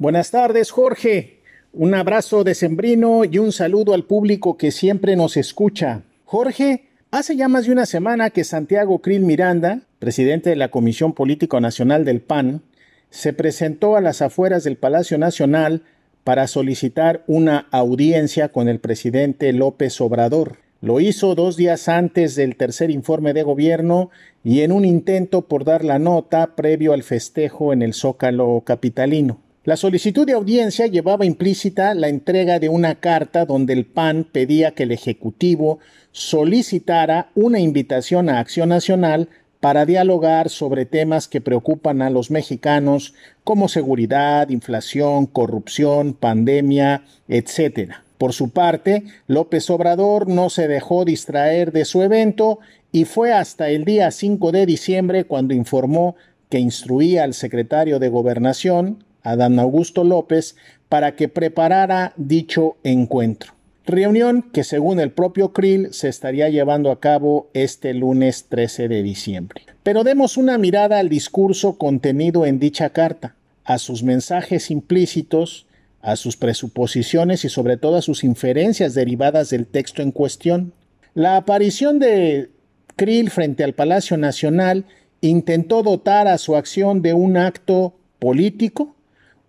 Buenas tardes, Jorge. Un abrazo de sembrino y un saludo al público que siempre nos escucha. Jorge, hace ya más de una semana que Santiago Krill Miranda, presidente de la Comisión Político Nacional del PAN, se presentó a las afueras del Palacio Nacional para solicitar una audiencia con el presidente López Obrador. Lo hizo dos días antes del tercer informe de gobierno y en un intento por dar la nota previo al festejo en el Zócalo capitalino. La solicitud de audiencia llevaba implícita la entrega de una carta donde el PAN pedía que el Ejecutivo solicitara una invitación a Acción Nacional para dialogar sobre temas que preocupan a los mexicanos como seguridad, inflación, corrupción, pandemia, etc. Por su parte, López Obrador no se dejó distraer de su evento y fue hasta el día 5 de diciembre cuando informó que instruía al secretario de Gobernación, Adán Augusto López para que preparara dicho encuentro. Reunión que según el propio Krill se estaría llevando a cabo este lunes 13 de diciembre. Pero demos una mirada al discurso contenido en dicha carta, a sus mensajes implícitos, a sus presuposiciones y sobre todo a sus inferencias derivadas del texto en cuestión. La aparición de Krill frente al Palacio Nacional intentó dotar a su acción de un acto político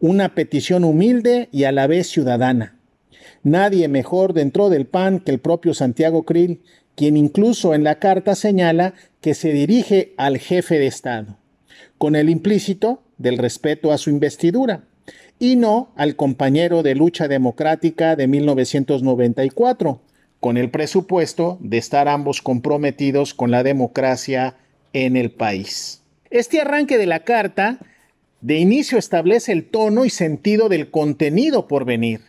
una petición humilde y a la vez ciudadana. Nadie mejor dentro del PAN que el propio Santiago Krill, quien incluso en la carta señala que se dirige al jefe de Estado, con el implícito del respeto a su investidura, y no al compañero de lucha democrática de 1994, con el presupuesto de estar ambos comprometidos con la democracia en el país. Este arranque de la carta de inicio establece el tono y sentido del contenido por venir.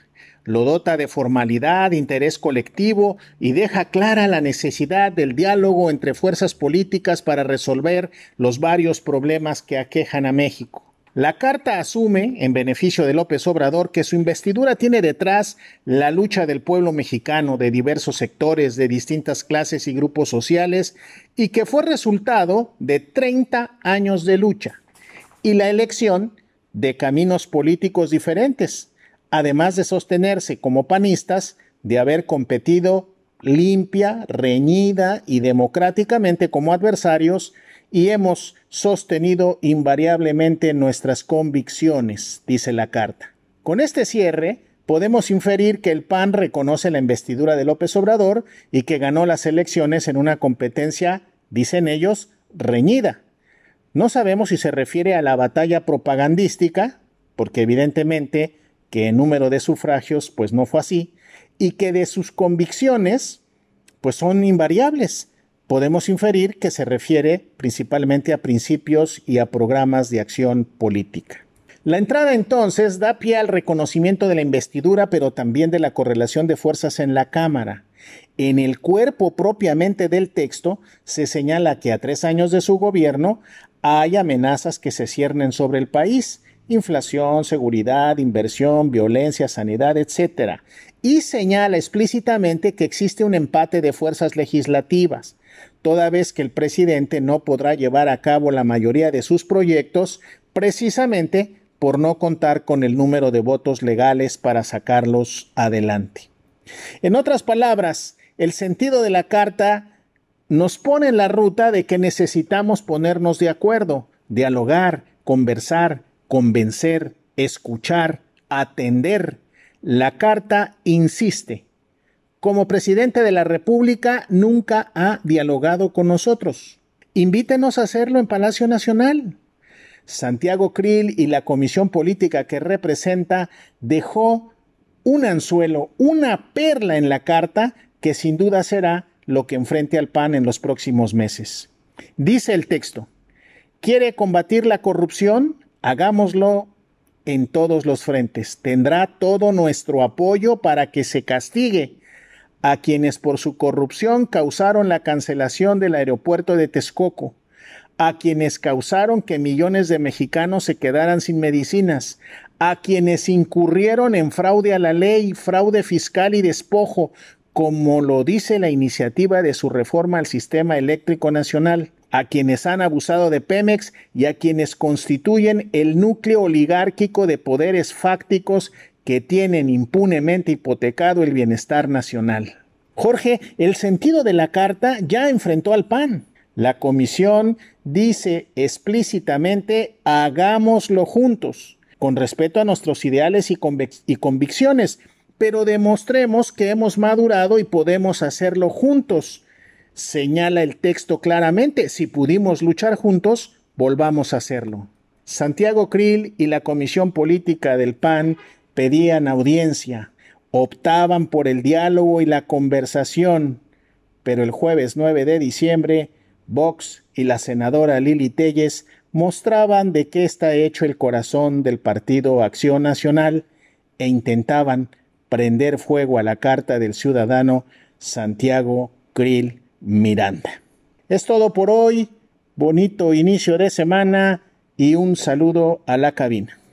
Lo dota de formalidad, interés colectivo y deja clara la necesidad del diálogo entre fuerzas políticas para resolver los varios problemas que aquejan a México. La carta asume, en beneficio de López Obrador, que su investidura tiene detrás la lucha del pueblo mexicano de diversos sectores, de distintas clases y grupos sociales, y que fue resultado de 30 años de lucha y la elección de caminos políticos diferentes, además de sostenerse como panistas de haber competido limpia, reñida y democráticamente como adversarios y hemos sostenido invariablemente nuestras convicciones, dice la carta. Con este cierre, podemos inferir que el PAN reconoce la investidura de López Obrador y que ganó las elecciones en una competencia, dicen ellos, reñida, no sabemos si se refiere a la batalla propagandística, porque evidentemente que en número de sufragios pues no fue así, y que de sus convicciones pues son invariables. Podemos inferir que se refiere principalmente a principios y a programas de acción política. La entrada entonces da pie al reconocimiento de la investidura, pero también de la correlación de fuerzas en la Cámara. En el cuerpo propiamente del texto se señala que a tres años de su gobierno hay amenazas que se ciernen sobre el país, inflación, seguridad, inversión, violencia, sanidad, etc. Y señala explícitamente que existe un empate de fuerzas legislativas, toda vez que el presidente no podrá llevar a cabo la mayoría de sus proyectos precisamente por no contar con el número de votos legales para sacarlos adelante. En otras palabras, el sentido de la carta nos pone en la ruta de que necesitamos ponernos de acuerdo, dialogar, conversar, convencer, escuchar, atender. La carta insiste. Como presidente de la República nunca ha dialogado con nosotros. Invítenos a hacerlo en Palacio Nacional. Santiago Krill y la comisión política que representa dejó un anzuelo, una perla en la carta que sin duda será lo que enfrente al PAN en los próximos meses. Dice el texto, ¿quiere combatir la corrupción? Hagámoslo en todos los frentes. Tendrá todo nuestro apoyo para que se castigue a quienes por su corrupción causaron la cancelación del aeropuerto de Texcoco, a quienes causaron que millones de mexicanos se quedaran sin medicinas, a quienes incurrieron en fraude a la ley, fraude fiscal y despojo, como lo dice la iniciativa de su reforma al sistema eléctrico nacional, a quienes han abusado de Pemex y a quienes constituyen el núcleo oligárquico de poderes fácticos que tienen impunemente hipotecado el bienestar nacional. Jorge, el sentido de la carta ya enfrentó al PAN. La comisión dice explícitamente hagámoslo juntos, con respeto a nuestros ideales y, y, convicciones, pero demostremos que hemos madurado y podemos hacerlo juntos. Señala el texto claramente, si pudimos luchar juntos, volvamos a hacerlo. Santiago Krill y la Comisión Política del PAN pedían audiencia, optaban por el diálogo y la conversación, pero el jueves 9 de diciembre, Vox y la senadora Lili Telles mostraban de qué está hecho el corazón del Partido Acción Nacional e intentaban prender fuego a la carta del ciudadano Santiago Krill Miranda. Es todo por hoy, bonito inicio de semana y un saludo a la cabina.